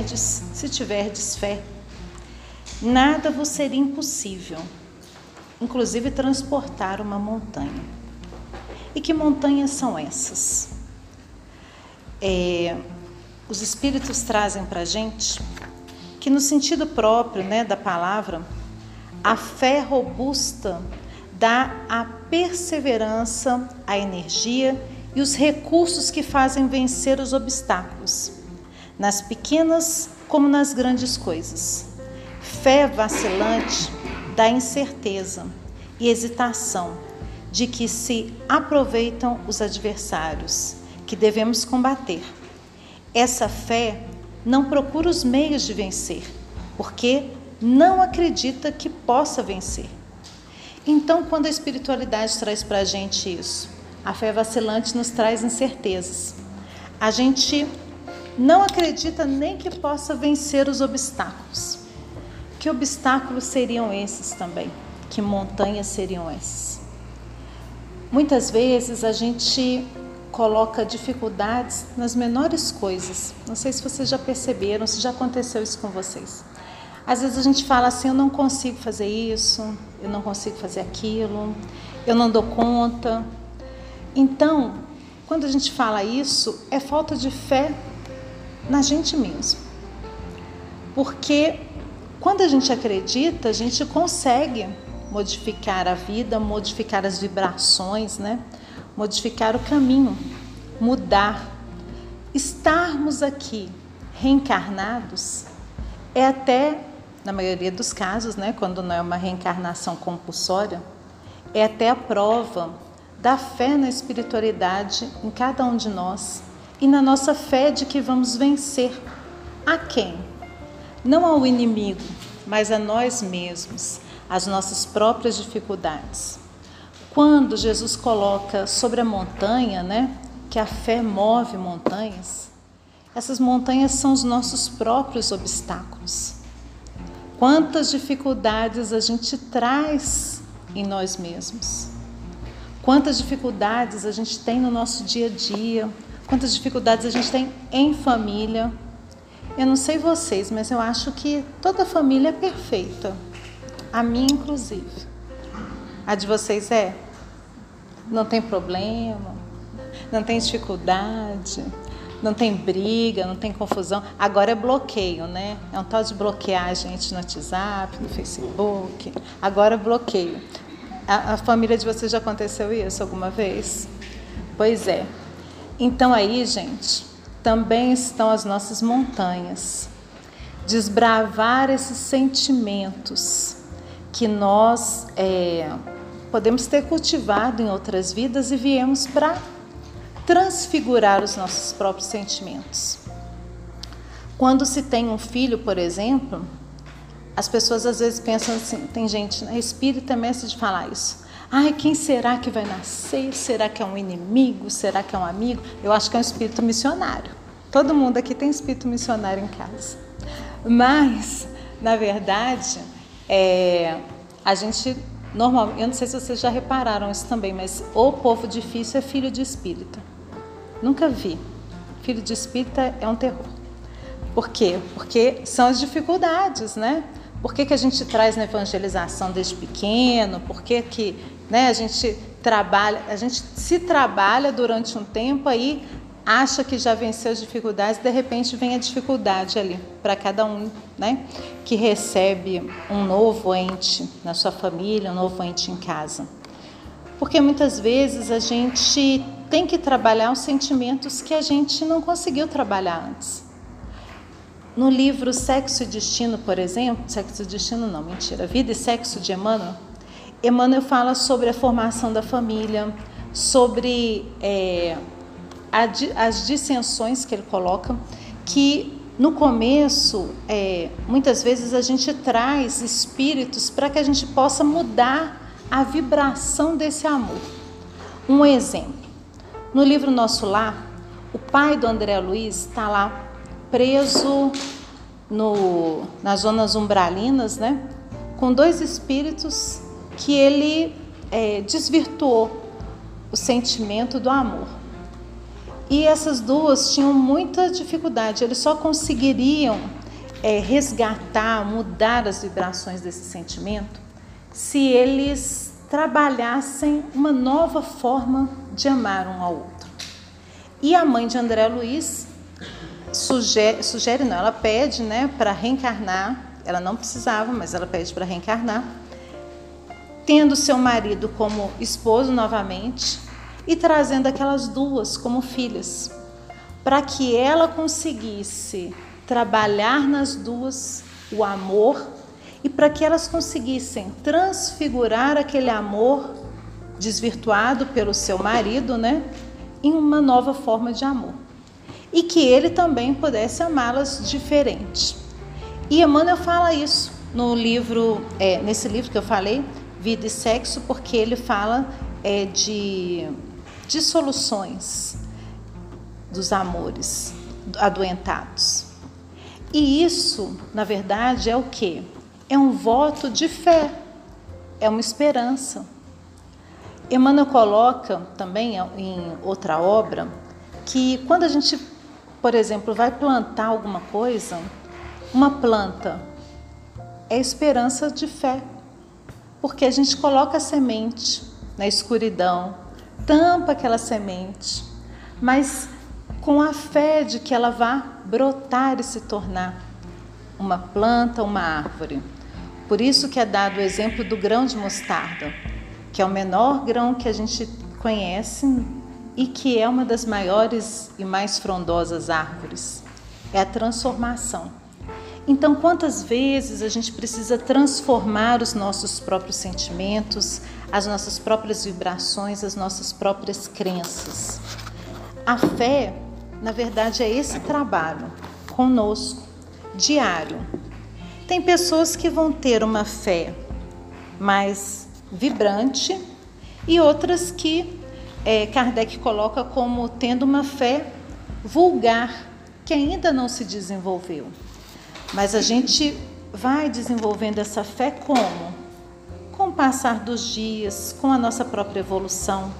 tiverdes, se tiverdes fé, nada vos seria impossível, inclusive transportar uma montanha. E que montanhas são essas? É, os Espíritos trazem para a gente que, no sentido próprio né, da palavra, a fé robusta dá a perseverança, a energia e os recursos que fazem vencer os obstáculos, nas pequenas como nas grandes coisas. Fé vacilante dá incerteza e hesitação de que se aproveitam os adversários, que devemos combater. Essa fé não procura os meios de vencer, porque não acredita que possa vencer. Então, quando a espiritualidade traz para a gente isso, a fé vacilante nos traz incertezas. A gente não acredita nem que possa vencer os obstáculos. Que obstáculos seriam esses também? Que montanhas seriam essas? Muitas vezes a gente coloca dificuldades nas menores coisas. Não sei se vocês já perceberam, se já aconteceu isso com vocês. Às vezes a gente fala assim: eu não consigo fazer isso, eu não consigo fazer aquilo, eu não dou conta. Então, quando a gente fala isso, é falta de fé na gente mesmo. Porque quando a gente acredita, a gente consegue modificar a vida, modificar as vibrações, né? modificar o caminho, mudar. Estarmos aqui reencarnados é até, na maioria dos casos, né, quando não é uma reencarnação compulsória, é até a prova da fé na espiritualidade em cada um de nós e na nossa fé de que vamos vencer. A quem? Não ao inimigo, mas a nós mesmos, as nossas próprias dificuldades. Quando Jesus coloca sobre a montanha, né, que a fé move montanhas, essas montanhas são os nossos próprios obstáculos. Quantas dificuldades a gente traz em nós mesmos? Quantas dificuldades a gente tem no nosso dia a dia? Quantas dificuldades a gente tem em família? Eu não sei vocês, mas eu acho que toda família é perfeita. A minha, inclusive. A de vocês é? Não tem problema, não tem dificuldade, não tem briga, não tem confusão. Agora é bloqueio, né? É um tal de bloquear a gente no WhatsApp, no Facebook. Agora é bloqueio. A, a família de vocês já aconteceu isso alguma vez? Pois é. Então aí, gente, também estão as nossas montanhas. Desbravar esses sentimentos que nós é, podemos ter cultivado em outras vidas e viemos para transfigurar os nossos próprios sentimentos. Quando se tem um filho, por exemplo, as pessoas às vezes pensam assim, tem gente, né, espírita é mestre de falar isso. Ai, quem será que vai nascer? Será que é um inimigo? Será que é um amigo? Eu acho que é um espírito missionário. Todo mundo aqui tem espírito missionário em casa. Mas, na verdade, é, a gente normalmente, eu não sei se vocês já repararam isso também, mas o povo difícil é filho de espírita. Nunca vi. Filho de espírita é um terror. Por quê? Porque são as dificuldades, né? Por que, que a gente traz na evangelização desde pequeno? Por que, que né, a gente trabalha, a gente se trabalha durante um tempo aí acha que já venceu as dificuldades, de repente vem a dificuldade ali para cada um, né? Que recebe um novo ente na sua família, um novo ente em casa. Porque muitas vezes a gente tem que trabalhar os sentimentos que a gente não conseguiu trabalhar antes. No livro Sexo e Destino, por exemplo, Sexo e Destino não, mentira, Vida e Sexo de Emmanuel, Emmanuel fala sobre a formação da família, sobre é, as dissensões que ele coloca, que no começo, é, muitas vezes a gente traz espíritos para que a gente possa mudar a vibração desse amor. Um exemplo: no livro Nosso Lar, o pai do André Luiz está lá preso no, nas zonas umbralinas, né, com dois espíritos que ele é, desvirtuou o sentimento do amor. E essas duas tinham muita dificuldade, eles só conseguiriam é, resgatar, mudar as vibrações desse sentimento se eles trabalhassem uma nova forma de amar um ao outro. E a mãe de André Luiz sugere, sugere não, ela pede né, para reencarnar, ela não precisava, mas ela pede para reencarnar, tendo seu marido como esposo novamente e trazendo aquelas duas como filhas, para que ela conseguisse trabalhar nas duas o amor e para que elas conseguissem transfigurar aquele amor desvirtuado pelo seu marido, né, em uma nova forma de amor. E que ele também pudesse amá-las diferente. E Emmanuel fala isso no livro, é, nesse livro que eu falei, Vida e Sexo, porque ele fala é, de dissoluções dos amores adoentados. E isso, na verdade, é o que? É um voto de fé, é uma esperança. Emmanuel coloca também em outra obra que quando a gente, por exemplo, vai plantar alguma coisa, uma planta é esperança de fé, porque a gente coloca a semente na escuridão, tampa aquela semente, mas com a fé de que ela vá brotar e se tornar uma planta, uma árvore. Por isso que é dado o exemplo do grão de mostarda, que é o menor grão que a gente conhece e que é uma das maiores e mais frondosas árvores. É a transformação. Então, quantas vezes a gente precisa transformar os nossos próprios sentimentos, as nossas próprias vibrações, as nossas próprias crenças? A fé na verdade, é esse trabalho conosco, diário. Tem pessoas que vão ter uma fé mais vibrante e outras que é, Kardec coloca como tendo uma fé vulgar, que ainda não se desenvolveu. Mas a gente vai desenvolvendo essa fé como? Com o passar dos dias, com a nossa própria evolução,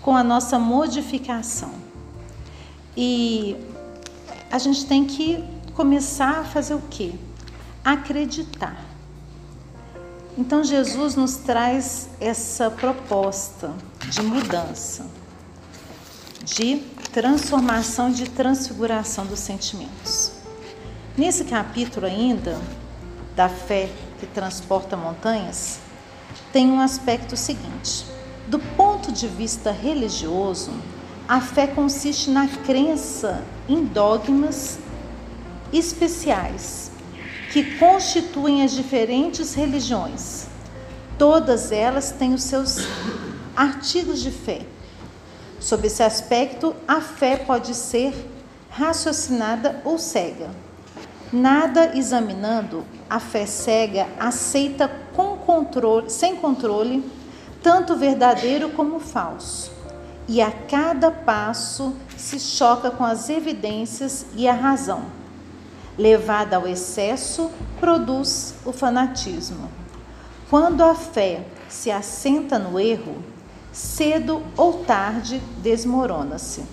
com a nossa modificação. E a gente tem que começar a fazer o quê? Acreditar. Então Jesus nos traz essa proposta de mudança, de transformação, de transfiguração dos sentimentos. Nesse capítulo ainda da fé que transporta montanhas, tem um aspecto seguinte: do ponto de vista religioso, a fé consiste na crença em dogmas especiais que constituem as diferentes religiões. Todas elas têm os seus artigos de fé. Sob esse aspecto, a fé pode ser raciocinada ou cega. Nada examinando, a fé cega aceita com controle, sem controle, tanto verdadeiro como falso e a cada passo se choca com as evidências e a razão. Levada ao excesso, produz o fanatismo. Quando a fé se assenta no erro, cedo ou tarde desmorona-se.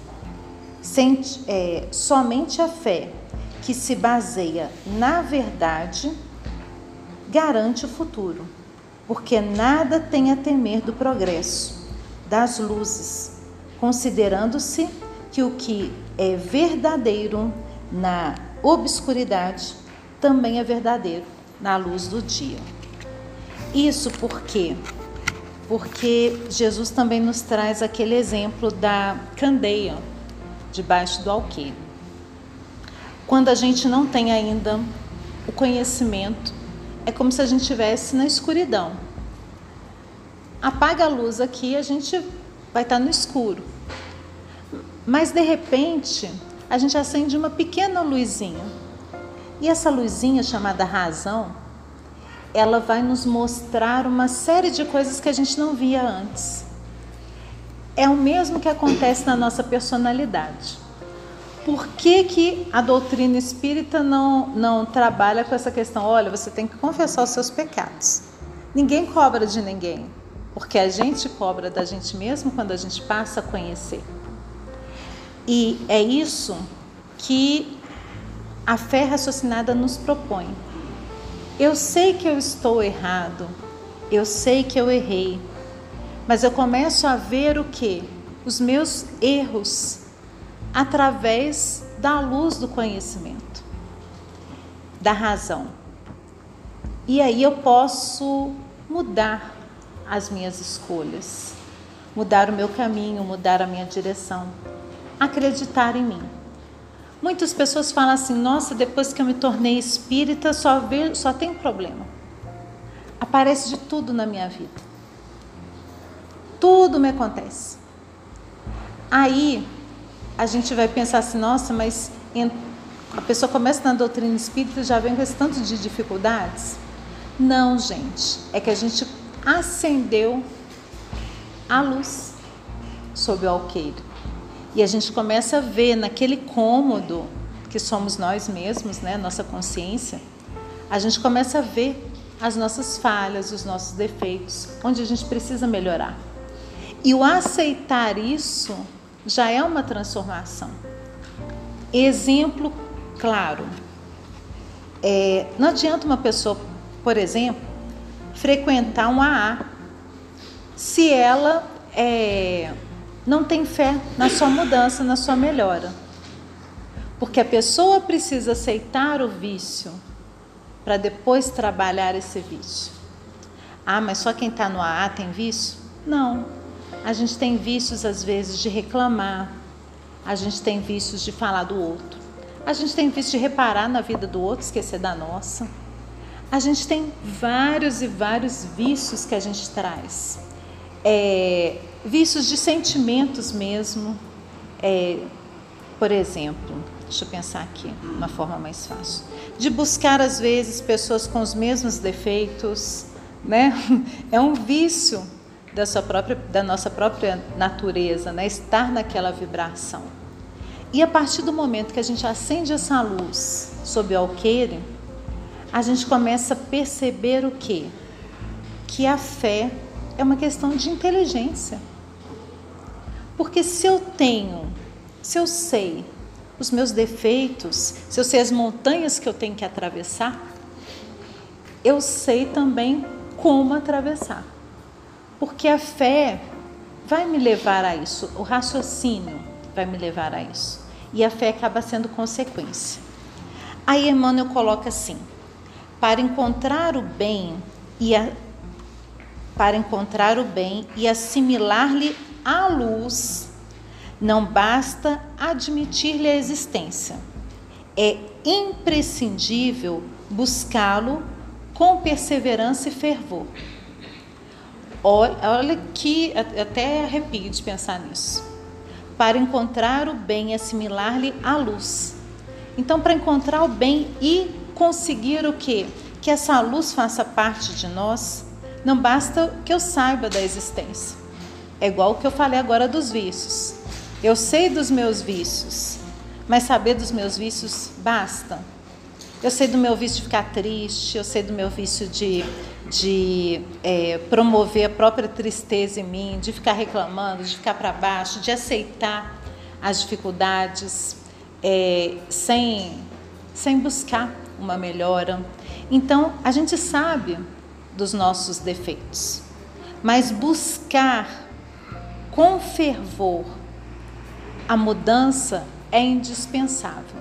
É, somente a fé que se baseia na verdade garante o futuro, porque nada tem a temer do progresso, das luzes, considerando-se que o que é verdadeiro na obscuridade também é verdadeiro na luz do dia. Isso por quê? Porque Jesus também nos traz aquele exemplo da candeia debaixo do alqueire. Quando a gente não tem ainda o conhecimento, é como se a gente estivesse na escuridão. Apaga a luz aqui, a gente vai estar no escuro. Mas de repente, a gente acende uma pequena luzinha. E essa luzinha chamada razão, ela vai nos mostrar uma série de coisas que a gente não via antes. É o mesmo que acontece na nossa personalidade. Por que, que a doutrina espírita não, não trabalha com essa questão? Olha, você tem que confessar os seus pecados. Ninguém cobra de ninguém porque a gente cobra da gente mesmo quando a gente passa a conhecer. E é isso que a fé raciocinada nos propõe. Eu sei que eu estou errado, eu sei que eu errei, mas eu começo a ver o que? Os meus erros através da luz do conhecimento, da razão. E aí eu posso mudar as minhas escolhas, mudar o meu caminho, mudar a minha direção, acreditar em mim. Muitas pessoas falam assim: nossa, depois que eu me tornei espírita, só, só tem problema. Aparece de tudo na minha vida. Tudo me acontece. Aí a gente vai pensar assim: nossa, mas a pessoa começa na doutrina espírita e já vem com esse tanto de dificuldades? Não, gente. É que a gente acendeu a luz sob o alqueire. E a gente começa a ver naquele cômodo que somos nós mesmos, né, nossa consciência, a gente começa a ver as nossas falhas, os nossos defeitos, onde a gente precisa melhorar. E o aceitar isso já é uma transformação. Exemplo claro. É, não adianta uma pessoa, por exemplo, frequentar um AA se ela é, não tem fé na sua mudança, na sua melhora. Porque a pessoa precisa aceitar o vício para depois trabalhar esse vício. Ah, mas só quem está no AA tem vício? Não. A gente tem vícios às vezes de reclamar, a gente tem vícios de falar do outro, a gente tem vício de reparar na vida do outro, esquecer da nossa. A gente tem vários e vários vícios que a gente traz. É, vícios de sentimentos mesmo. É, por exemplo, deixa eu pensar aqui, uma forma mais fácil. De buscar, às vezes, pessoas com os mesmos defeitos, né? É um vício da, sua própria, da nossa própria natureza, né? Estar naquela vibração. E a partir do momento que a gente acende essa luz sob o alqueire, a gente começa a perceber o quê? Que a fé é uma questão de inteligência. Porque se eu tenho, se eu sei os meus defeitos, se eu sei as montanhas que eu tenho que atravessar, eu sei também como atravessar. Porque a fé vai me levar a isso, o raciocínio vai me levar a isso. E a fé acaba sendo consequência. Aí Emmanuel coloca assim: para encontrar o bem e a, para encontrar o bem e assimilar-lhe a luz, não basta admitir-lhe a existência. É imprescindível buscá-lo com perseverança e fervor. Olha que até arrepio de pensar nisso. Para encontrar o bem e assimilar-lhe a luz. Então, para encontrar o bem e conseguir o que? Que essa luz faça parte de nós, não basta que eu saiba da existência. É igual o que eu falei agora dos vícios. Eu sei dos meus vícios, mas saber dos meus vícios basta. Eu sei do meu vício de ficar triste, eu sei do meu vício de, de é, promover a própria tristeza em mim, de ficar reclamando, de ficar para baixo, de aceitar as dificuldades é, sem, sem buscar uma melhora. Então, a gente sabe dos nossos defeitos, mas buscar com fervor, a mudança é indispensável.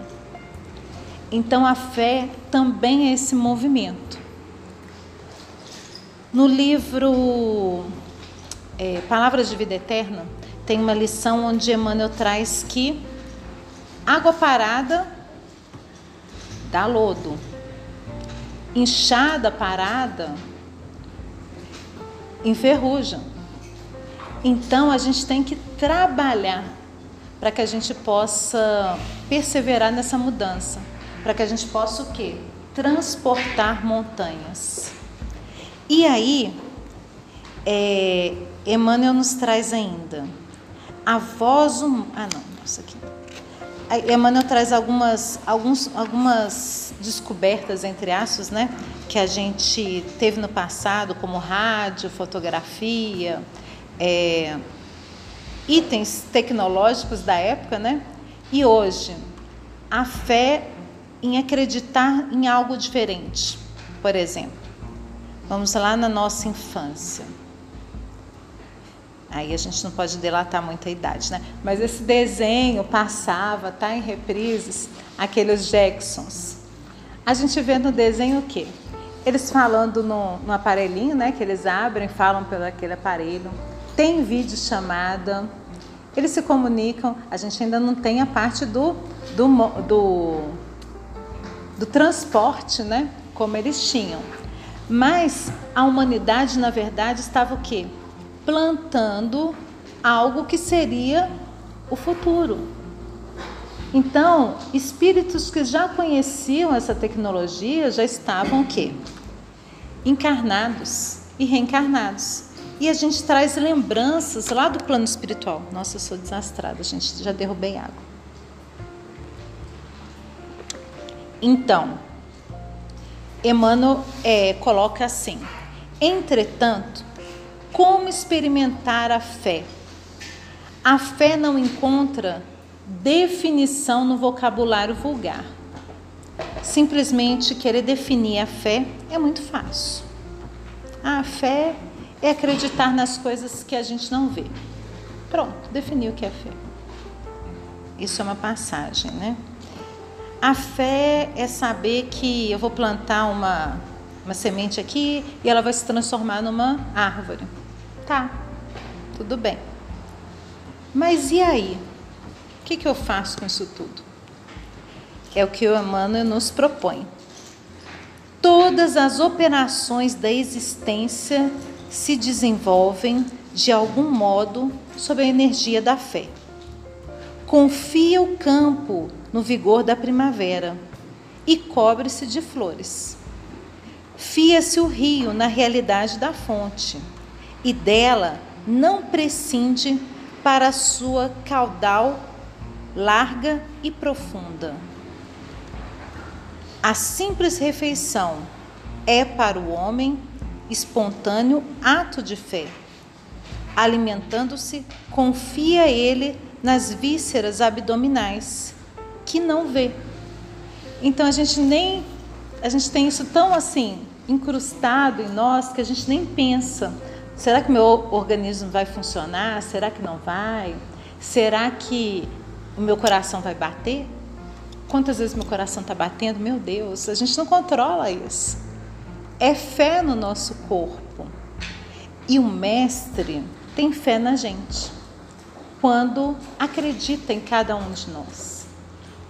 Então a fé também é esse movimento. No livro é, Palavras de Vida Eterna, tem uma lição onde Emmanuel traz que água parada dá lodo, inchada parada enferruja. Então a gente tem que trabalhar para que a gente possa perseverar nessa mudança, para que a gente possa o quê? Transportar montanhas. E aí, é, Emmanuel nos traz ainda a voz hum... ah não, isso aqui. Emmanuel traz algumas, alguns, algumas descobertas, entre aspas, né, que a gente teve no passado, como rádio, fotografia, é, itens tecnológicos da época, né? E hoje, a fé em acreditar em algo diferente. Por exemplo, vamos lá na nossa infância. Aí a gente não pode delatar muita idade, né? Mas esse desenho passava, tá em reprises, aqueles Jacksons. A gente vê no desenho o quê? Eles falando no, no aparelhinho, né? Que eles abrem, falam pelo aquele aparelho. Tem vídeo chamada. Eles se comunicam. A gente ainda não tem a parte do, do, do, do transporte, né? Como eles tinham. Mas a humanidade, na verdade, estava o quê? Plantando algo que seria o futuro. Então, espíritos que já conheciam essa tecnologia já estavam o quê? Encarnados e reencarnados. E a gente traz lembranças lá do plano espiritual. Nossa, eu sou desastrada, gente, já derrubei água. Então, Emmanuel é, coloca assim: entretanto, como experimentar a fé? A fé não encontra definição no vocabulário vulgar. Simplesmente querer definir a fé é muito fácil. A fé é acreditar nas coisas que a gente não vê. Pronto, definiu o que é fé. Isso é uma passagem, né? A fé é saber que eu vou plantar uma, uma semente aqui e ela vai se transformar numa árvore. Tá, tudo bem. Mas e aí? O que, que eu faço com isso tudo? É o que o Emmanuel nos propõe. Todas as operações da existência se desenvolvem de algum modo sob a energia da fé. Confia o campo no vigor da primavera e cobre-se de flores. Fia-se o rio na realidade da fonte e dela não prescinde para sua caudal larga e profunda. A simples refeição é para o homem espontâneo ato de fé. Alimentando-se, confia ele nas vísceras abdominais que não vê. Então a gente nem a gente tem isso tão assim incrustado em nós que a gente nem pensa. Será que meu organismo vai funcionar? Será que não vai? Será que o meu coração vai bater? Quantas vezes meu coração está batendo? Meu Deus, a gente não controla isso. É fé no nosso corpo. E o Mestre tem fé na gente quando acredita em cada um de nós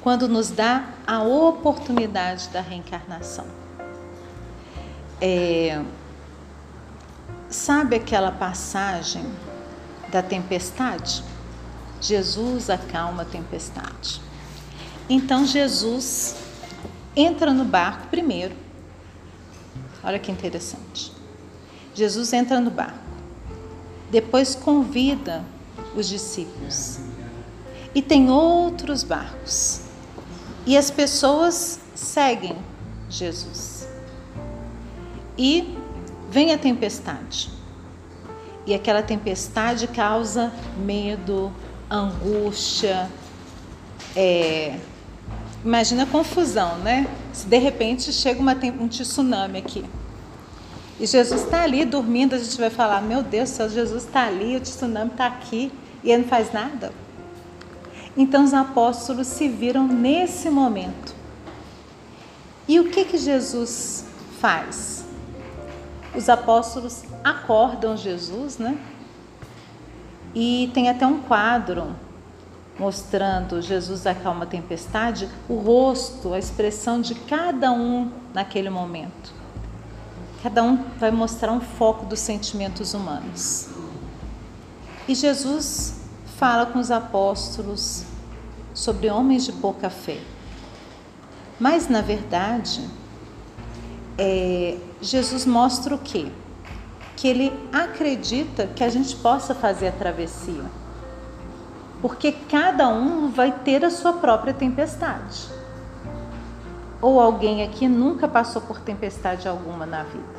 quando nos dá a oportunidade da reencarnação. É, sabe aquela passagem da tempestade? Jesus acalma a tempestade. Então Jesus entra no barco primeiro. Olha que interessante. Jesus entra no barco. Depois convida os discípulos. E tem outros barcos. E as pessoas seguem Jesus. E vem a tempestade. E aquela tempestade causa medo, angústia. É... Imagina a confusão, né? Se de repente chega uma, um tsunami aqui. E Jesus está ali dormindo, a gente vai falar: Meu Deus, se Jesus está ali, o tsunami está aqui e ele não faz nada. Então os apóstolos se viram nesse momento. E o que que Jesus faz? Os apóstolos acordam Jesus, né? E tem até um quadro mostrando Jesus acalma a tempestade, o rosto, a expressão de cada um naquele momento. Cada um vai mostrar um foco dos sentimentos humanos. E Jesus fala com os apóstolos sobre homens de pouca fé. Mas, na verdade, é, Jesus mostra o quê? Que ele acredita que a gente possa fazer a travessia. Porque cada um vai ter a sua própria tempestade. Ou alguém aqui nunca passou por tempestade alguma na vida.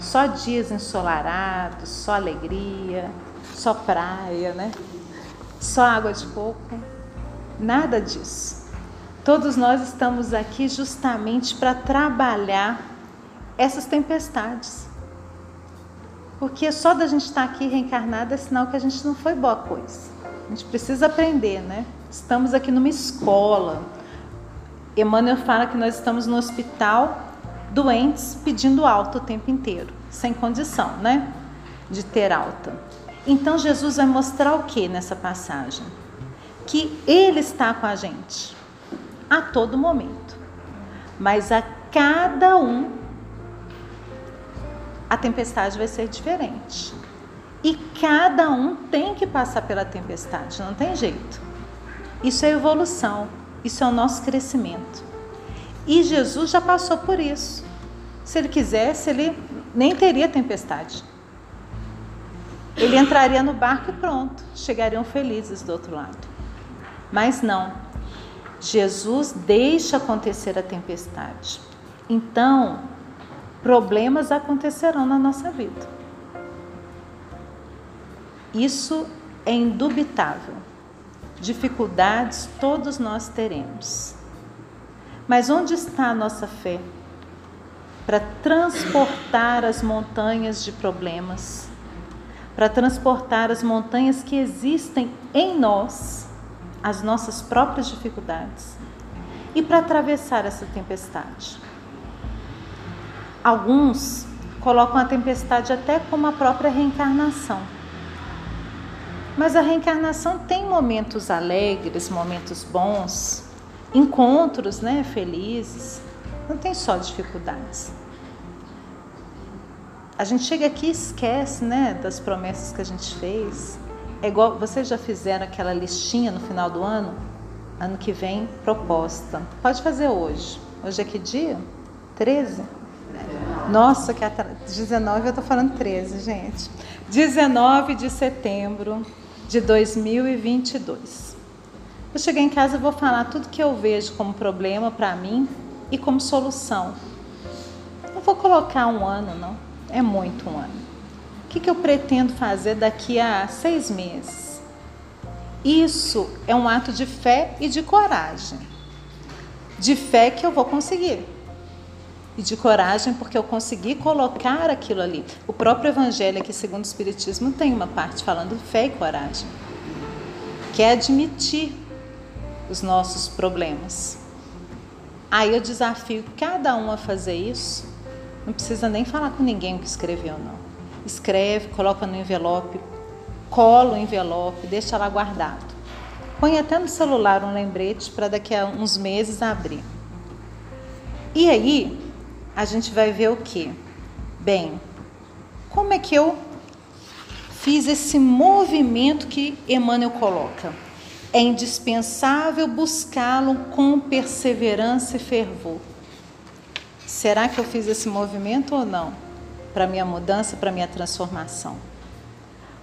Só dias ensolarados, só alegria, só praia, né? Só água de coco. Nada disso. Todos nós estamos aqui justamente para trabalhar essas tempestades. Porque só da gente estar aqui reencarnado é sinal que a gente não foi boa coisa. A gente precisa aprender, né? Estamos aqui numa escola. Emmanuel fala que nós estamos no hospital doentes pedindo alta o tempo inteiro, sem condição, né? De ter alta. Então Jesus vai mostrar o que nessa passagem? Que Ele está com a gente a todo momento, mas a cada um a tempestade vai ser diferente. E cada um tem que passar pela tempestade, não tem jeito. Isso é evolução, isso é o nosso crescimento. E Jesus já passou por isso. Se ele quisesse, ele nem teria tempestade. Ele entraria no barco e pronto, chegariam felizes do outro lado. Mas não. Jesus deixa acontecer a tempestade. Então, problemas acontecerão na nossa vida. Isso é indubitável. Dificuldades todos nós teremos. Mas onde está a nossa fé? Para transportar as montanhas de problemas, para transportar as montanhas que existem em nós, as nossas próprias dificuldades, e para atravessar essa tempestade. Alguns colocam a tempestade até como a própria reencarnação. Mas a reencarnação tem momentos alegres, momentos bons, encontros, né, felizes. Não tem só dificuldades. A gente chega aqui e esquece, né, das promessas que a gente fez. É igual, vocês já fizeram aquela listinha no final do ano? Ano que vem, proposta. Pode fazer hoje. Hoje é que dia? 13? Nossa, que atra... 19 eu tô falando 13, gente. 19 de setembro de 2022. Eu cheguei em casa e vou falar tudo que eu vejo como problema para mim e como solução. Não vou colocar um ano, não. É muito um ano. O que, que eu pretendo fazer daqui a seis meses? Isso é um ato de fé e de coragem. De fé que eu vou conseguir e de coragem porque eu consegui colocar aquilo ali. O próprio Evangelho aqui, segundo o Espiritismo, tem uma parte falando fé e coragem, que é admitir os nossos problemas. Aí eu desafio cada um a fazer isso. Não precisa nem falar com ninguém o que escreveu, não. Escreve, coloca no envelope, cola o envelope, deixa lá guardado. Põe até no celular um lembrete para daqui a uns meses abrir. E aí, a gente vai ver o que? Bem, como é que eu fiz esse movimento que Emmanuel coloca? É indispensável buscá-lo com perseverança e fervor. Será que eu fiz esse movimento ou não? Para minha mudança, para minha transformação?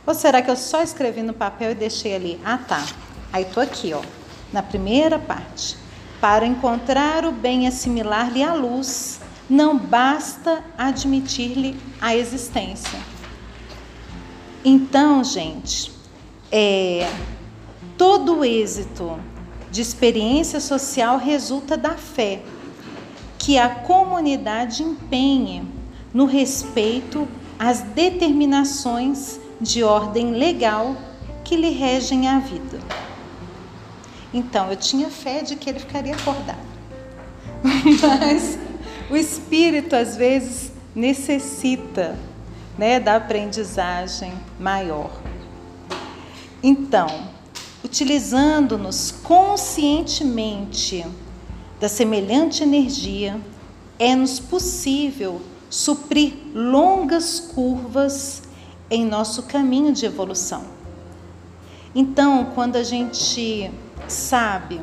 Ou será que eu só escrevi no papel e deixei ali? Ah, tá. Aí tô aqui, ó, na primeira parte. Para encontrar o bem assimilar-lhe a luz, não basta admitir-lhe a existência. Então, gente, é, todo o êxito de experiência social resulta da fé que a comunidade empenhe no respeito às determinações de ordem legal que lhe regem a vida. Então, eu tinha fé de que ele ficaria acordado. Mas o espírito às vezes necessita né, da aprendizagem maior. Então, utilizando-nos conscientemente da semelhante energia, é-nos possível suprir longas curvas em nosso caminho de evolução. Então, quando a gente sabe,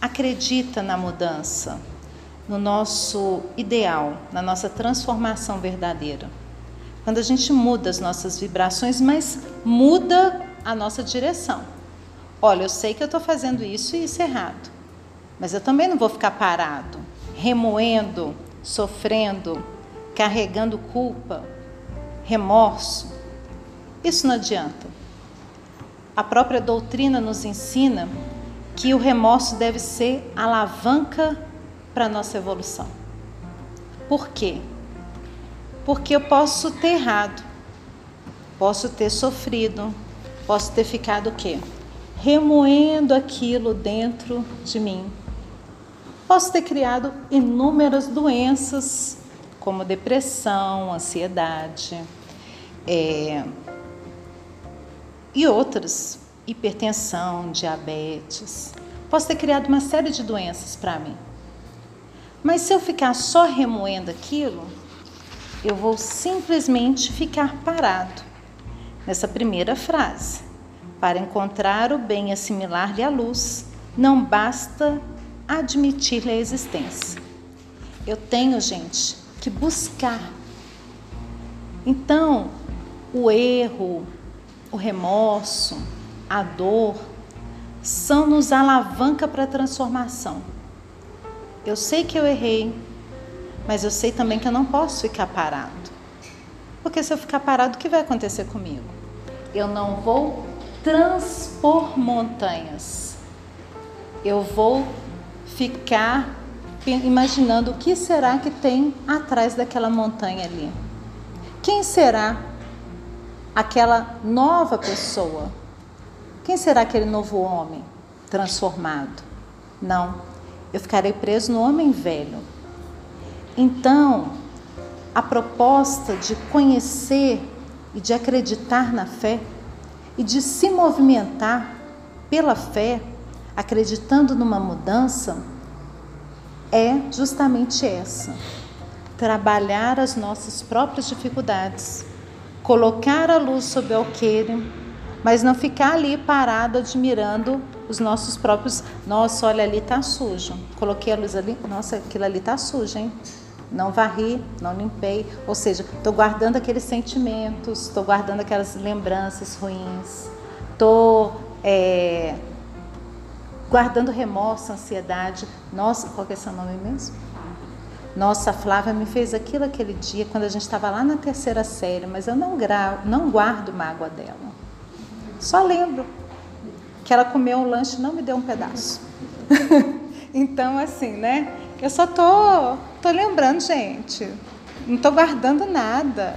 acredita na mudança, no nosso ideal, na nossa transformação verdadeira. Quando a gente muda as nossas vibrações, mas muda a nossa direção. Olha, eu sei que eu estou fazendo isso e isso é errado, mas eu também não vou ficar parado, remoendo, sofrendo, carregando culpa, remorso. Isso não adianta. A própria doutrina nos ensina que o remorso deve ser alavanca para a nossa evolução. Por quê? Porque eu posso ter errado, posso ter sofrido, posso ter ficado o quê? Remoendo aquilo dentro de mim. Posso ter criado inúmeras doenças, como depressão, ansiedade, é, e outras, hipertensão, diabetes. Posso ter criado uma série de doenças para mim. Mas se eu ficar só remoendo aquilo, eu vou simplesmente ficar parado nessa primeira frase. Para encontrar o bem assimilar-lhe a luz, não basta admitir-lhe a existência. Eu tenho, gente, que buscar. Então, o erro, o remorso, a dor, são nos alavanca para a transformação. Eu sei que eu errei, mas eu sei também que eu não posso ficar parado. Porque se eu ficar parado, o que vai acontecer comigo? Eu não vou transpor montanhas. Eu vou ficar imaginando o que será que tem atrás daquela montanha ali. Quem será aquela nova pessoa? Quem será aquele novo homem transformado? Não, eu ficarei preso no homem velho. Então, a proposta de conhecer e de acreditar na fé e de se movimentar pela fé, acreditando numa mudança, é justamente essa: trabalhar as nossas próprias dificuldades, colocar a luz sobre o alqueire, mas não ficar ali parado admirando os nossos próprios. Nossa, olha ali tá sujo. Coloquei a luz ali, nossa, aquilo ali tá sujo, hein? Não varri, não limpei. Ou seja, estou guardando aqueles sentimentos, estou guardando aquelas lembranças ruins, estou é, guardando remorso, ansiedade. Nossa, qual que é seu nome mesmo? Nossa, a Flávia me fez aquilo aquele dia, quando a gente estava lá na terceira série, mas eu não, não guardo mágoa dela. Só lembro que ela comeu um lanche e não me deu um pedaço. então, assim, né? Eu só tô, tô lembrando, gente. Não tô guardando nada.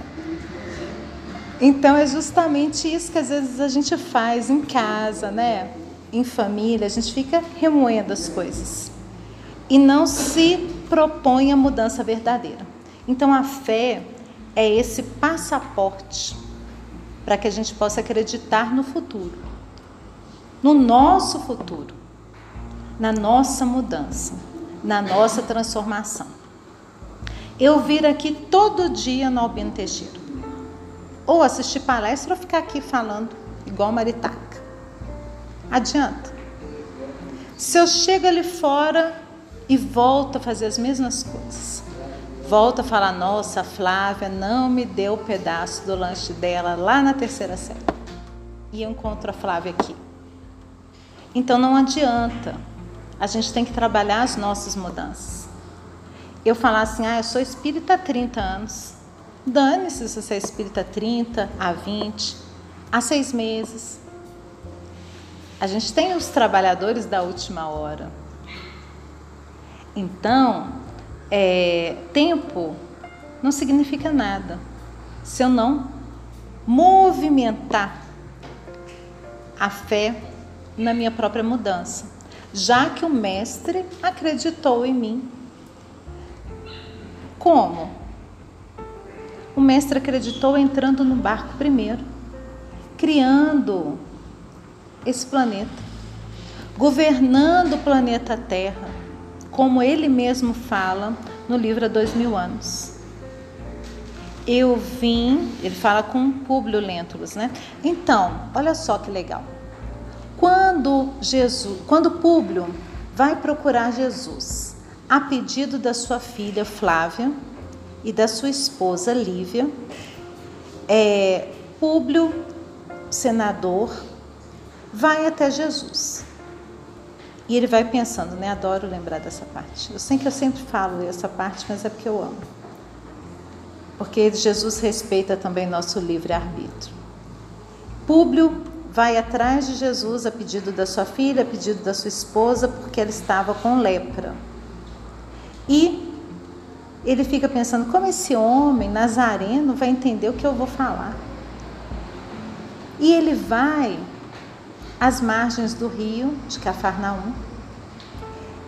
Então é justamente isso que às vezes a gente faz em casa, né? Em família, a gente fica remoendo as coisas e não se propõe a mudança verdadeira. Então a fé é esse passaporte para que a gente possa acreditar no futuro, no nosso futuro, na nossa mudança, na nossa transformação. Eu vir aqui todo dia no Albino Teixeira, ou assistir palestra ou ficar aqui falando igual Maritaca. Adianta. Se eu chego ali fora e volto a fazer as mesmas coisas, volto a falar: nossa, a Flávia não me deu o pedaço do lanche dela lá na terceira série. E eu encontro a Flávia aqui. Então não adianta. A gente tem que trabalhar as nossas mudanças. Eu falar assim: ah, eu sou espírita há 30 anos. Dane-se se você é espírita há 30, há 20, há seis meses. A gente tem os trabalhadores da última hora. Então, é, tempo não significa nada se eu não movimentar a fé na minha própria mudança, já que o Mestre acreditou em mim. Como? O Mestre acreditou entrando no barco primeiro, criando esse planeta, governando o planeta Terra, como ele mesmo fala no livro Há Dois Mil Anos. Eu vim, ele fala com Públio Lentulus, né? Então, olha só que legal. Quando Jesus, quando Públio vai procurar Jesus, a pedido da sua filha Flávia e da sua esposa Lívia, é, Públio, senador, vai até Jesus. E ele vai pensando, né? Adoro lembrar dessa parte. Eu sei que eu sempre falo essa parte, mas é porque eu amo. Porque Jesus respeita também nosso livre-arbítrio. Públio vai atrás de Jesus a pedido da sua filha, a pedido da sua esposa, porque ela estava com lepra. E ele fica pensando: como esse homem nazareno vai entender o que eu vou falar? E ele vai às margens do rio de Cafarnaum.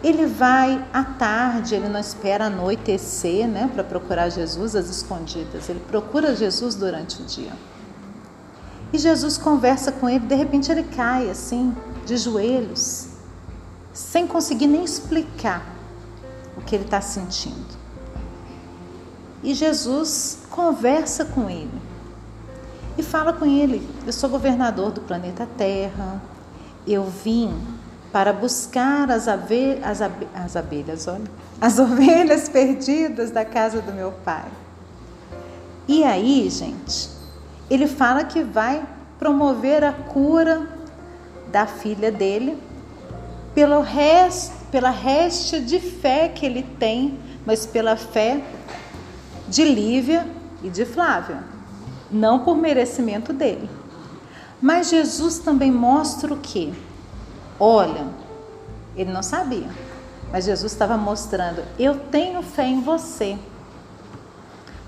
Ele vai à tarde, ele não espera anoitecer, né, para procurar Jesus às escondidas. Ele procura Jesus durante o dia. E Jesus conversa com ele, de repente ele cai assim, de joelhos, sem conseguir nem explicar o que ele está sentindo. E Jesus conversa com ele e fala com ele: Eu sou governador do planeta Terra, eu vim para buscar as, abe as, abe as abelhas, olha, as ovelhas perdidas da casa do meu pai. E aí, gente, ele fala que vai promover a cura da filha dele pelo resto, pela resta de fé que ele tem, mas pela fé de Lívia e de Flávia, não por merecimento dele. Mas Jesus também mostra o que? Olha, ele não sabia, mas Jesus estava mostrando: eu tenho fé em você.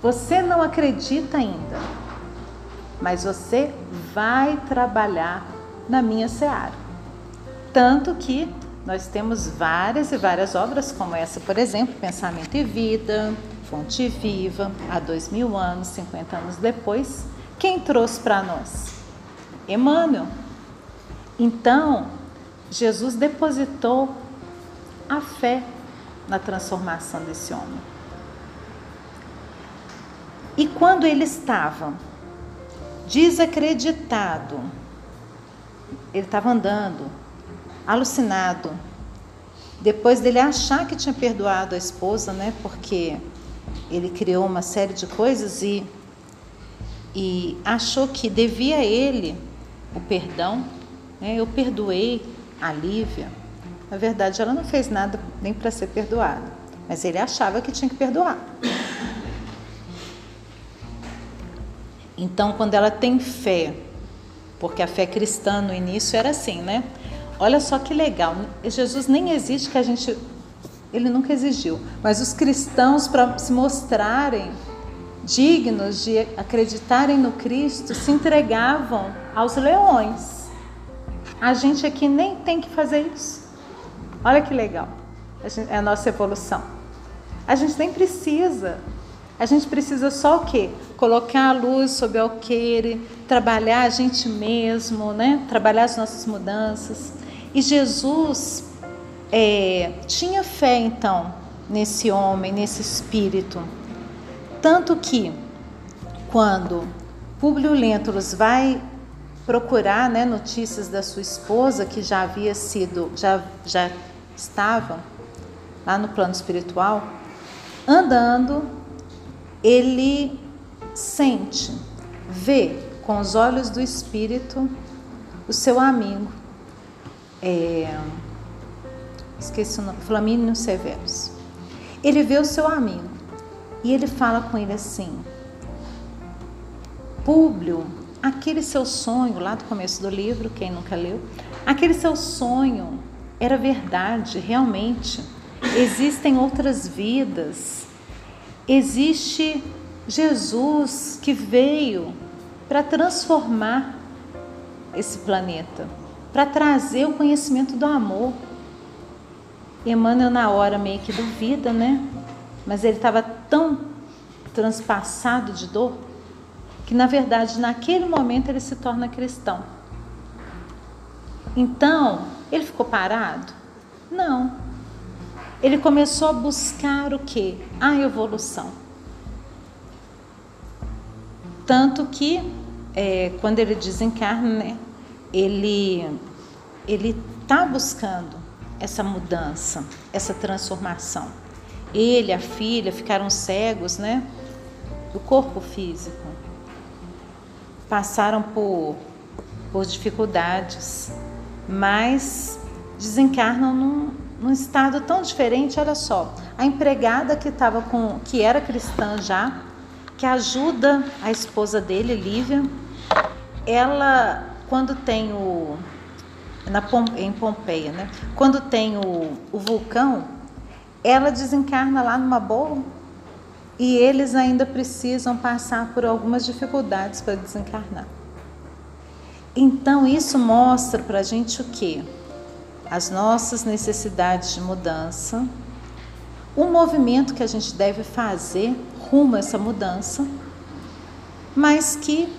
Você não acredita ainda, mas você vai trabalhar na minha seara. Tanto que nós temos várias e várias obras como essa, por exemplo, Pensamento e Vida, Fonte Viva, há dois mil anos, 50 anos depois. Quem trouxe para nós? Emmanuel. Então, Jesus depositou a fé na transformação desse homem. E quando ele estava desacreditado. Ele estava andando, alucinado. Depois dele achar que tinha perdoado a esposa, né? Porque ele criou uma série de coisas e, e achou que devia a ele o perdão. Né? Eu perdoei a Lívia. Na verdade, ela não fez nada nem para ser perdoada, mas ele achava que tinha que perdoar. Então, quando ela tem fé, porque a fé cristã no início era assim, né? Olha só que legal. Jesus nem existe que a gente. Ele nunca exigiu. Mas os cristãos, para se mostrarem dignos de acreditarem no Cristo, se entregavam aos leões. A gente aqui nem tem que fazer isso. Olha que legal. A gente, é a nossa evolução. A gente nem precisa. A gente precisa só o quê? colocar a luz sobre o alqueire, trabalhar a gente mesmo, né? trabalhar as nossas mudanças. E Jesus é, tinha fé então nesse homem, nesse espírito. Tanto que quando Públio Lentulus vai procurar né, notícias da sua esposa, que já havia sido, já, já estava lá no plano espiritual, andando, ele sente, vê com os olhos do Espírito o seu amigo, é, esqueci o nome, Flamínio Severus. Ele vê o seu amigo e ele fala com ele assim: Públio, aquele seu sonho lá do começo do livro, quem nunca leu, aquele seu sonho era verdade, realmente. Existem outras vidas, existe Jesus que veio para transformar esse planeta, para trazer o conhecimento do amor. Emmanuel, na hora, meio que duvida, né? Mas ele estava tão transpassado de dor que, na verdade, naquele momento ele se torna cristão. Então, ele ficou parado? Não. Ele começou a buscar o que? A evolução. Tanto que é, quando ele desencarna, né, ele ele está buscando essa mudança, essa transformação. Ele, a filha, ficaram cegos, né, do corpo físico. Passaram por, por dificuldades, mas desencarnam num, num estado tão diferente. Olha só, a empregada que estava com, que era cristã já, que ajuda a esposa dele, Lívia. Ela quando tem o na, em Pompeia, né? Quando tem o, o vulcão, ela desencarna lá numa boa e eles ainda precisam passar por algumas dificuldades para desencarnar. Então isso mostra para a gente o que? As nossas necessidades de mudança, o movimento que a gente deve fazer rumo a essa mudança, mas que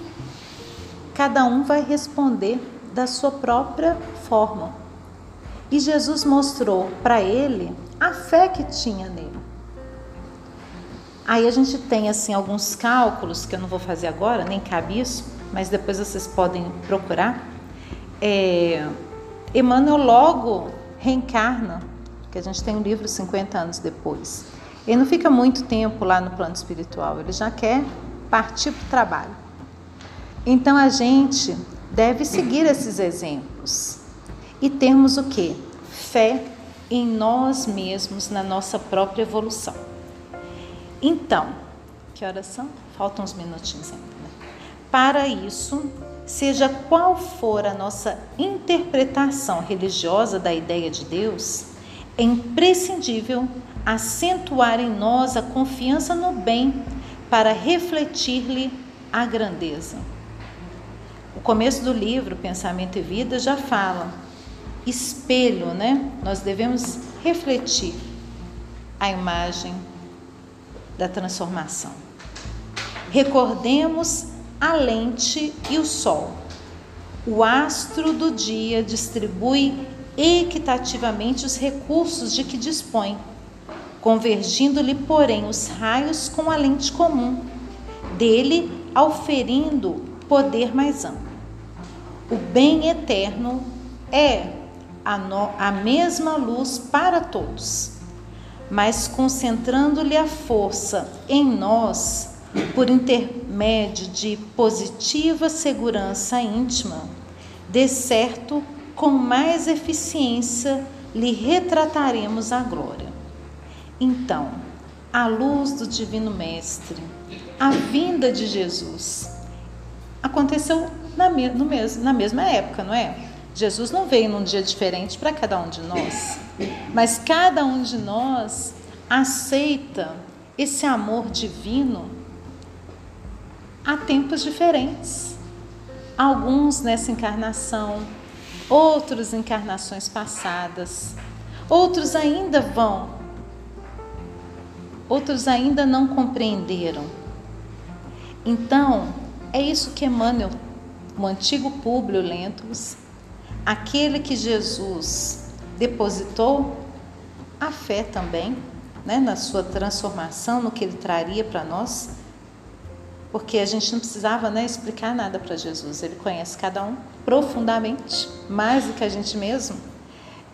cada um vai responder da sua própria forma. E Jesus mostrou para ele a fé que tinha nele. Aí a gente tem assim alguns cálculos que eu não vou fazer agora, nem cabe isso, mas depois vocês podem procurar. É, Emmanuel logo reencarna, que a gente tem um livro 50 anos depois. Ele não fica muito tempo lá no plano espiritual, ele já quer partir para o trabalho. Então a gente deve seguir esses exemplos e termos o que? Fé em nós mesmos, na nossa própria evolução. Então, que horas são? Faltam uns minutinhos ainda. Né? Para isso, seja qual for a nossa interpretação religiosa da ideia de Deus, é imprescindível acentuar em nós a confiança no bem para refletir-lhe a grandeza. O começo do livro, Pensamento e Vida, já fala espelho, né? Nós devemos refletir a imagem da transformação. Recordemos a lente e o sol. O astro do dia distribui equitativamente os recursos de que dispõe, convergindo-lhe, porém, os raios com a lente comum, dele auferindo poder mais amplo. O bem eterno é a, no, a mesma luz para todos, mas concentrando-lhe a força em nós, por intermédio de positiva segurança íntima, de certo, com mais eficiência lhe retrataremos a glória. Então, a luz do Divino Mestre, a vinda de Jesus, aconteceu na, no mesmo, na mesma época, não é? Jesus não veio num dia diferente para cada um de nós, mas cada um de nós aceita esse amor divino a tempos diferentes. Alguns nessa encarnação, outros encarnações passadas, outros ainda vão, outros ainda não compreenderam. Então, é isso que Emmanuel, o antigo Públio Lentulus, aquele que Jesus depositou a fé também, né, na sua transformação, no que ele traria para nós, porque a gente não precisava né, explicar nada para Jesus, ele conhece cada um profundamente, mais do que a gente mesmo.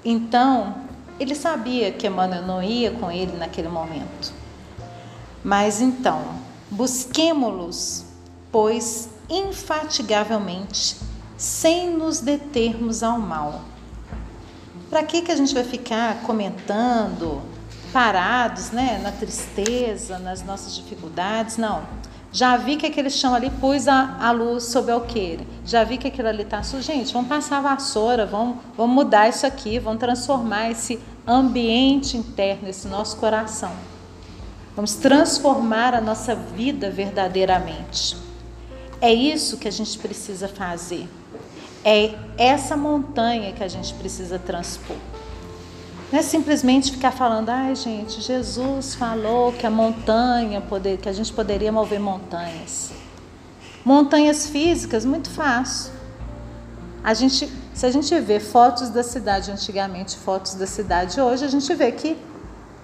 Então, ele sabia que Emmanuel não ia com ele naquele momento. Mas então, busquemos-los, pois infatigavelmente sem nos determos ao mal. Para que, que a gente vai ficar comentando, parados né, na tristeza, nas nossas dificuldades? Não. Já vi que aquele chão ali pôs a, a luz sobre o alqueire. Já vi que aquilo ali está sujo. Gente, vamos passar a vassoura, vamos, vamos mudar isso aqui, vamos transformar esse ambiente interno, esse nosso coração. Vamos transformar a nossa vida verdadeiramente. É isso que a gente precisa fazer. É essa montanha que a gente precisa transpor. Não é simplesmente ficar falando, ai gente, Jesus falou que a montanha, poder, que a gente poderia mover montanhas. Montanhas físicas, muito fácil. A gente, se a gente vê fotos da cidade antigamente, fotos da cidade hoje, a gente vê que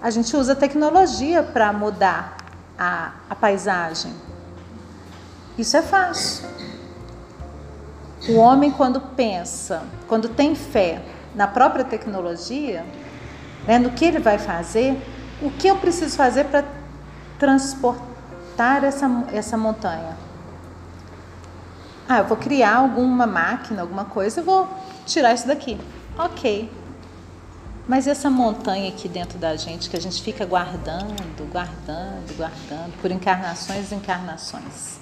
a gente usa tecnologia para mudar a, a paisagem. Isso é fácil. O homem, quando pensa, quando tem fé na própria tecnologia, né, no que ele vai fazer, o que eu preciso fazer para transportar essa, essa montanha? Ah, eu vou criar alguma máquina, alguma coisa, eu vou tirar isso daqui. Ok. Mas essa montanha aqui dentro da gente, que a gente fica guardando, guardando, guardando, por encarnações e encarnações.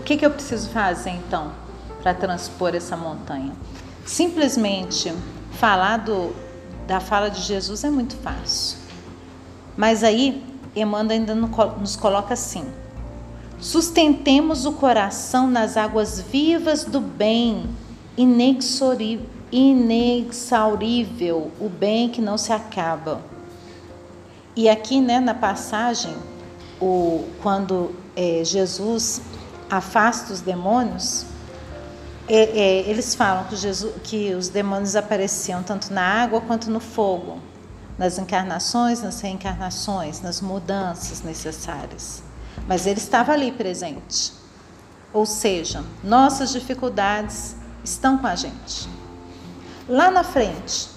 O que, que eu preciso fazer então? para transpor essa montanha. Simplesmente falar do, da fala de Jesus é muito fácil. Mas aí, Emmanuel ainda nos coloca assim: sustentemos o coração nas águas vivas do bem, inexaurível, o bem que não se acaba. E aqui, né, na passagem, o, quando é, Jesus afasta os demônios, é, é, eles falam que, Jesus, que os demônios apareciam tanto na água quanto no fogo, nas encarnações, nas reencarnações, nas mudanças necessárias. Mas ele estava ali presente. Ou seja, nossas dificuldades estão com a gente. Lá na frente,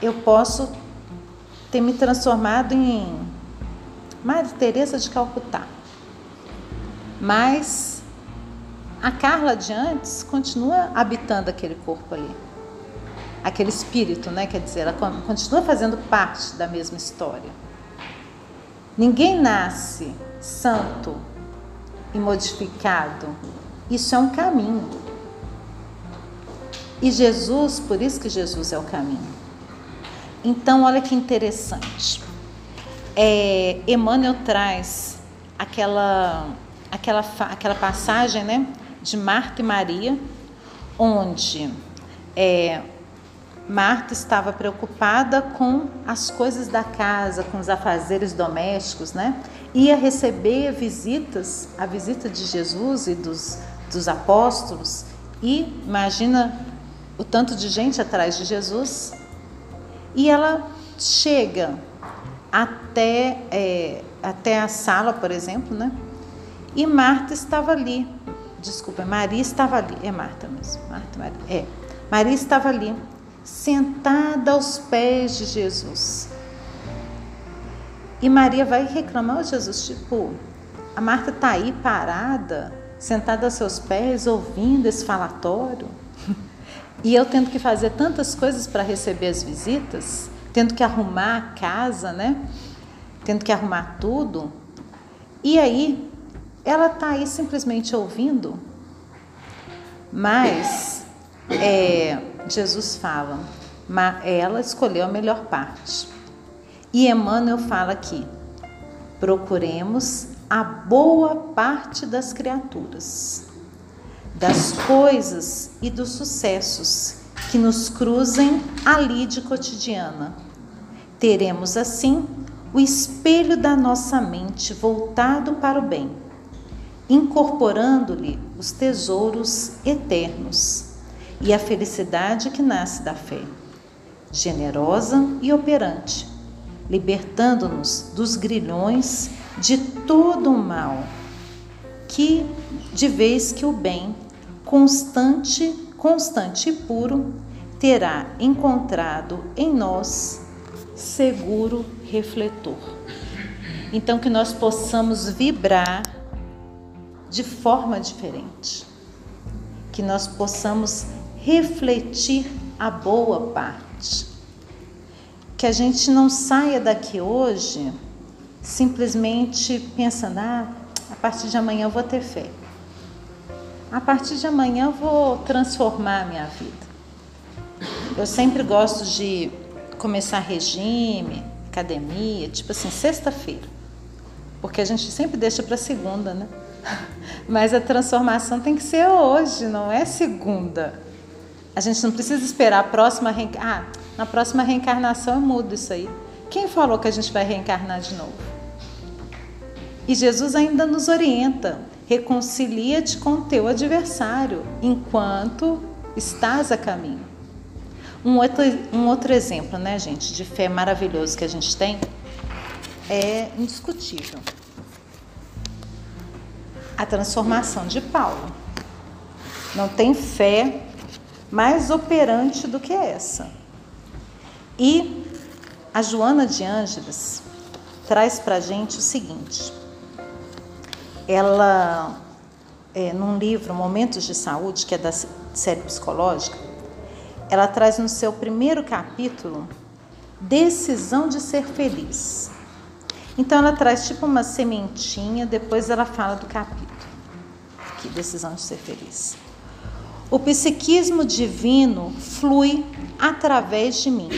eu posso ter me transformado em Maria Teresa de Calcutá. Mas a Carla de antes continua habitando aquele corpo ali. Aquele espírito, né? Quer dizer, ela continua fazendo parte da mesma história. Ninguém nasce santo e modificado. Isso é um caminho. E Jesus, por isso que Jesus é o caminho. Então, olha que interessante. É, Emmanuel traz aquela, aquela, aquela passagem né, de Marta e Maria, onde é, Marta estava preocupada com as coisas da casa, com os afazeres domésticos, né? Ia receber visitas, a visita de Jesus e dos, dos apóstolos, e imagina o tanto de gente atrás de Jesus. E ela chega até, é, até a sala, por exemplo, né? E Marta estava ali. Desculpa, Maria estava ali. É Marta mesmo. Marta, Maria. É. Maria estava ali sentada aos pés de Jesus. E Maria vai reclamar a Jesus, tipo, a Marta está aí parada, sentada aos seus pés, ouvindo esse falatório. E eu tendo que fazer tantas coisas para receber as visitas, tendo que arrumar a casa, né? Tendo que arrumar tudo. E aí, ela está aí simplesmente ouvindo, mas é, Jesus fala, ela escolheu a melhor parte. E Emmanuel fala aqui: procuremos a boa parte das criaturas, das coisas e dos sucessos que nos cruzem ali de cotidiana. Teremos assim o espelho da nossa mente voltado para o bem, incorporando-lhe os tesouros eternos e a felicidade que nasce da fé, generosa e operante, libertando-nos dos grilhões de todo o mal, que de vez que o bem, constante, constante e puro, terá encontrado em nós seguro refletor. Então que nós possamos vibrar de forma diferente. Que nós possamos refletir a boa parte. Que a gente não saia daqui hoje simplesmente pensando, ah, a partir de amanhã eu vou ter fé. A partir de amanhã eu vou transformar a minha vida. Eu sempre gosto de começar regime, academia, tipo assim, sexta-feira. Porque a gente sempre deixa para segunda, né? Mas a transformação tem que ser hoje, não é segunda. A gente não precisa esperar a próxima reencarnação. Ah, na próxima reencarnação eu mudo isso aí. Quem falou que a gente vai reencarnar de novo? E Jesus ainda nos orienta: reconcilia-te com teu adversário enquanto estás a caminho. Um outro, um outro exemplo, né, gente, de fé maravilhoso que a gente tem é indiscutível. A transformação de Paulo. Não tem fé mais operante do que essa. E a Joana de Ângeles traz para a gente o seguinte: ela, é, num livro Momentos de Saúde, que é da série psicológica, ela traz no seu primeiro capítulo decisão de ser feliz. Então ela traz tipo uma sementinha, depois ela fala do capítulo. Que decisão de ser feliz. O psiquismo divino flui através de mim.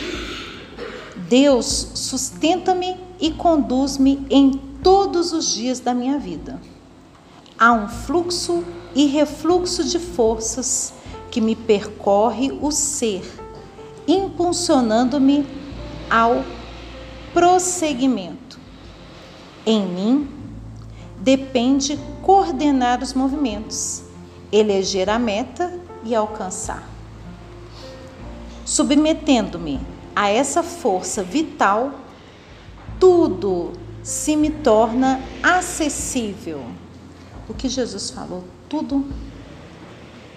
Deus sustenta-me e conduz-me em todos os dias da minha vida. Há um fluxo e refluxo de forças que me percorre o ser, impulsionando-me ao prosseguimento. Em mim depende coordenar os movimentos, eleger a meta e alcançar. Submetendo-me a essa força vital, tudo se me torna acessível. O que Jesus falou, tudo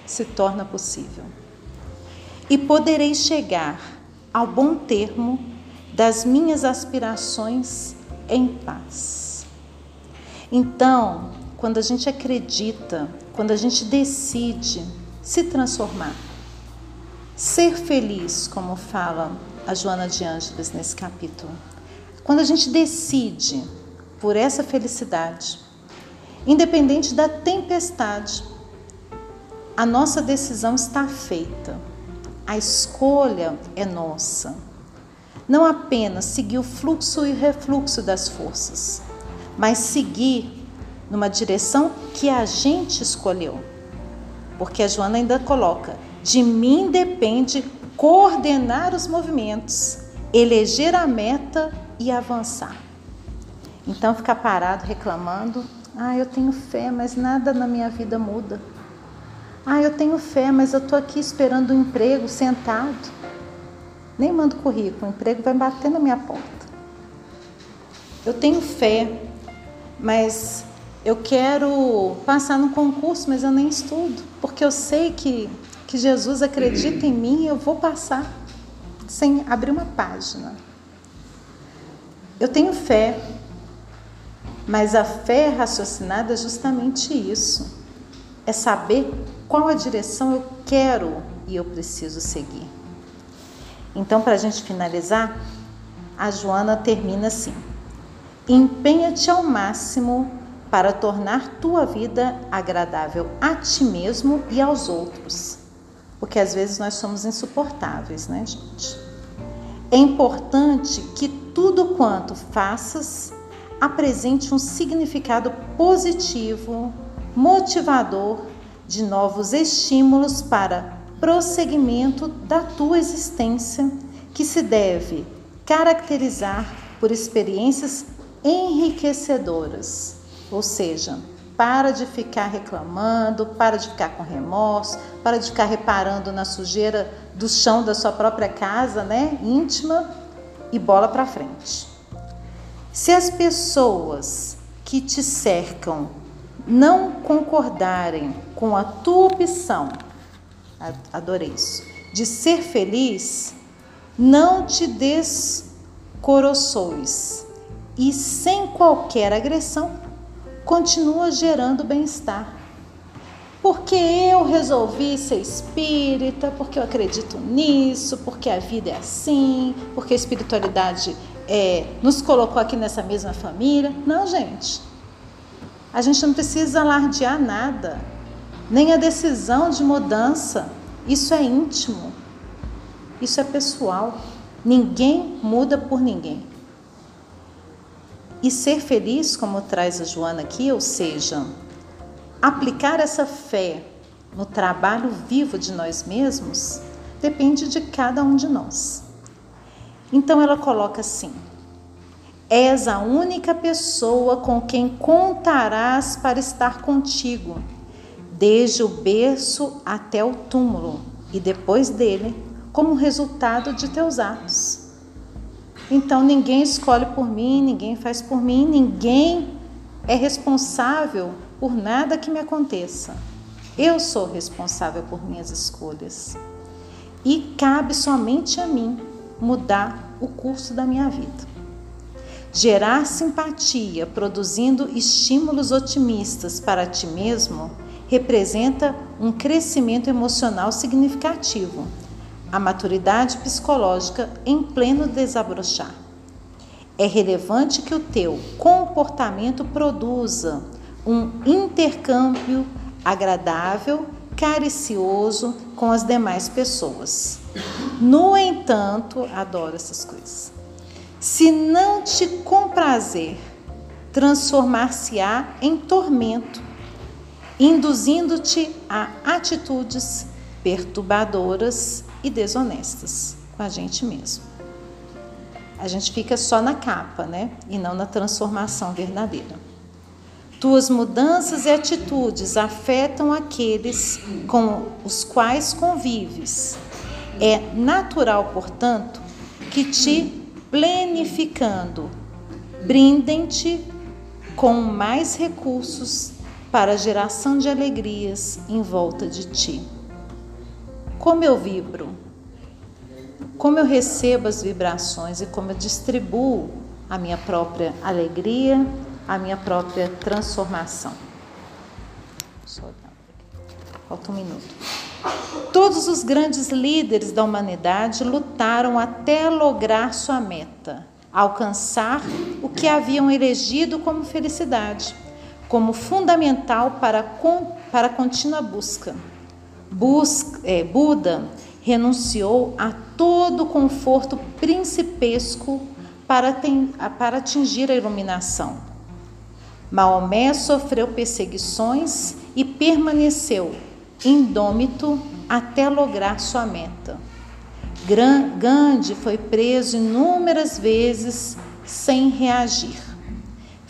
se torna possível. E poderei chegar ao bom termo das minhas aspirações em paz. Então, quando a gente acredita, quando a gente decide se transformar, ser feliz, como fala a Joana de Ângeles nesse capítulo, quando a gente decide por essa felicidade, independente da tempestade, a nossa decisão está feita. A escolha é nossa. Não apenas seguir o fluxo e refluxo das forças, mas seguir numa direção que a gente escolheu. Porque a Joana ainda coloca: de mim depende coordenar os movimentos, eleger a meta e avançar. Então, ficar parado reclamando: ah, eu tenho fé, mas nada na minha vida muda. Ah, eu tenho fé, mas eu estou aqui esperando um emprego, sentado. Nem mando currículo, o emprego vai bater na minha porta. Eu tenho fé, mas eu quero passar no concurso, mas eu nem estudo, porque eu sei que, que Jesus acredita em mim e eu vou passar sem abrir uma página. Eu tenho fé, mas a fé raciocinada é justamente isso é saber qual a direção eu quero e eu preciso seguir. Então, para a gente finalizar, a Joana termina assim: empenha-te ao máximo para tornar tua vida agradável a ti mesmo e aos outros. Porque às vezes nós somos insuportáveis, né, gente? É importante que tudo quanto faças apresente um significado positivo motivador de novos estímulos para prosseguimento da tua existência, que se deve caracterizar por experiências enriquecedoras. Ou seja, para de ficar reclamando, para de ficar com remorso, para de ficar reparando na sujeira do chão da sua própria casa, né, íntima, e bola para frente. Se as pessoas que te cercam não concordarem com a tua opção, adorei isso, de ser feliz, não te descoroçoes e sem qualquer agressão, continua gerando bem-estar. Porque eu resolvi ser espírita, porque eu acredito nisso, porque a vida é assim, porque a espiritualidade é, nos colocou aqui nessa mesma família. Não, gente. A gente não precisa alardear nada, nem a decisão de mudança. Isso é íntimo, isso é pessoal. Ninguém muda por ninguém. E ser feliz, como traz a Joana aqui, ou seja, aplicar essa fé no trabalho vivo de nós mesmos, depende de cada um de nós. Então ela coloca assim: És a única pessoa com quem contarás para estar contigo, desde o berço até o túmulo e depois dele, como resultado de teus atos. Então ninguém escolhe por mim, ninguém faz por mim, ninguém é responsável por nada que me aconteça. Eu sou responsável por minhas escolhas. E cabe somente a mim mudar o curso da minha vida. Gerar simpatia, produzindo estímulos otimistas para ti mesmo, representa um crescimento emocional significativo, a maturidade psicológica em pleno desabrochar. É relevante que o teu comportamento produza um intercâmbio agradável caricioso com as demais pessoas. No entanto, adoro essas coisas. Se não te comprazer, transformar-se-á em tormento, induzindo-te a atitudes perturbadoras e desonestas com a gente mesmo. A gente fica só na capa, né? E não na transformação verdadeira. Tuas mudanças e atitudes afetam aqueles com os quais convives. É natural, portanto, que te planificando, brindem-te com mais recursos para a geração de alegrias em volta de ti. Como eu vibro, como eu recebo as vibrações e como eu distribuo a minha própria alegria, a minha própria transformação. Falta um minuto. Todos os grandes líderes da humanidade lutaram até lograr sua meta, alcançar o que haviam elegido como felicidade, como fundamental para, para a contínua busca. Busca é, Buda renunciou a todo conforto principesco para, para atingir a iluminação. Maomé sofreu perseguições e permaneceu indômito até lograr sua meta. Gandhi foi preso inúmeras vezes sem reagir,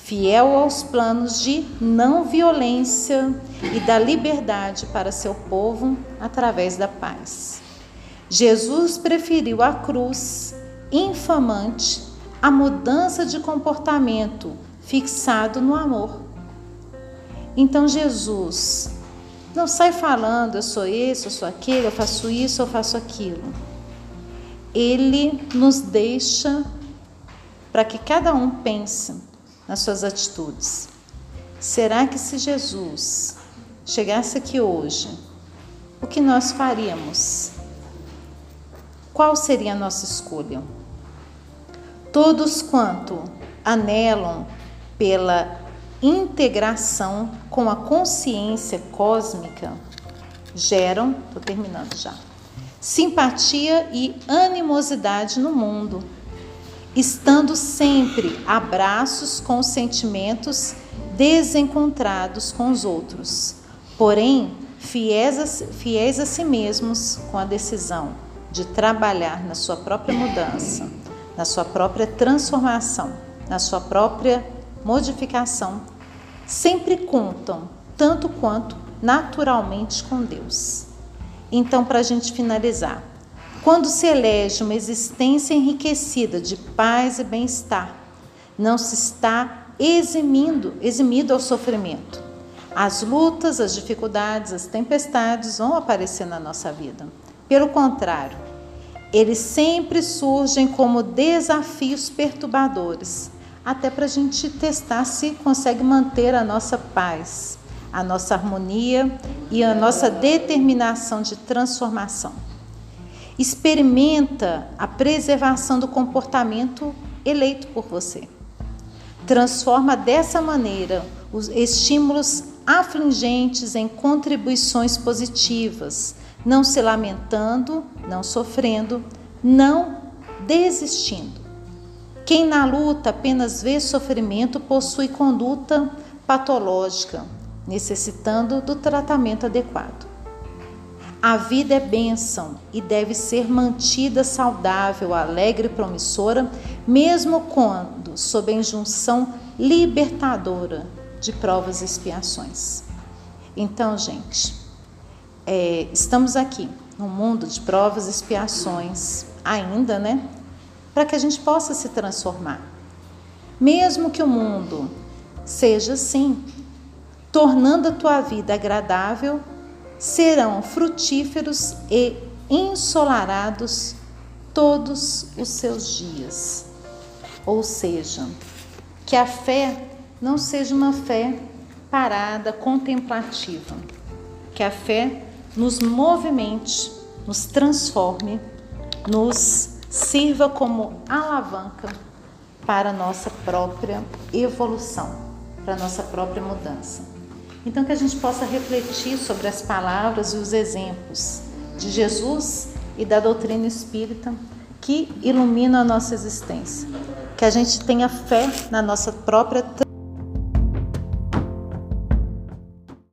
fiel aos planos de não violência e da liberdade para seu povo através da paz. Jesus preferiu a cruz infamante à mudança de comportamento fixado no amor. Então Jesus não sai falando, eu sou esse, eu sou aquele, eu faço isso, eu faço aquilo. Ele nos deixa para que cada um pense nas suas atitudes. Será que se Jesus chegasse aqui hoje, o que nós faríamos? qual seria a nossa escolha? Todos quanto anelam pela integração com a consciência cósmica geram, estou terminando já, simpatia e animosidade no mundo, estando sempre a braços com os sentimentos desencontrados com os outros, porém fiéis a, fiéis a si mesmos com a decisão de trabalhar na sua própria mudança, na sua própria transformação, na sua própria modificação, sempre contam tanto quanto naturalmente com Deus. Então, para a gente finalizar, quando se elege uma existência enriquecida de paz e bem-estar, não se está eximindo, eximido ao sofrimento. As lutas, as dificuldades, as tempestades vão aparecer na nossa vida. Pelo contrário, eles sempre surgem como desafios perturbadores, até para a gente testar se consegue manter a nossa paz, a nossa harmonia e a nossa determinação de transformação. Experimenta a preservação do comportamento eleito por você. Transforma dessa maneira os estímulos afligentes em contribuições positivas, não se lamentando, não sofrendo, não desistindo. Quem na luta apenas vê sofrimento possui conduta patológica, necessitando do tratamento adequado. A vida é bênção e deve ser mantida saudável, alegre e promissora, mesmo quando sob a injunção libertadora de provas e expiações. Então, gente, é, estamos aqui no mundo de provas e expiações, ainda, né? Para que a gente possa se transformar. Mesmo que o mundo seja assim, tornando a tua vida agradável, serão frutíferos e ensolarados todos os seus dias. Ou seja, que a fé não seja uma fé parada, contemplativa, que a fé nos movimente, nos transforme, nos sirva como alavanca para a nossa própria evolução, para a nossa própria mudança. Então, que a gente possa refletir sobre as palavras e os exemplos de Jesus e da doutrina espírita que ilumina a nossa existência. Que a gente tenha fé na nossa própria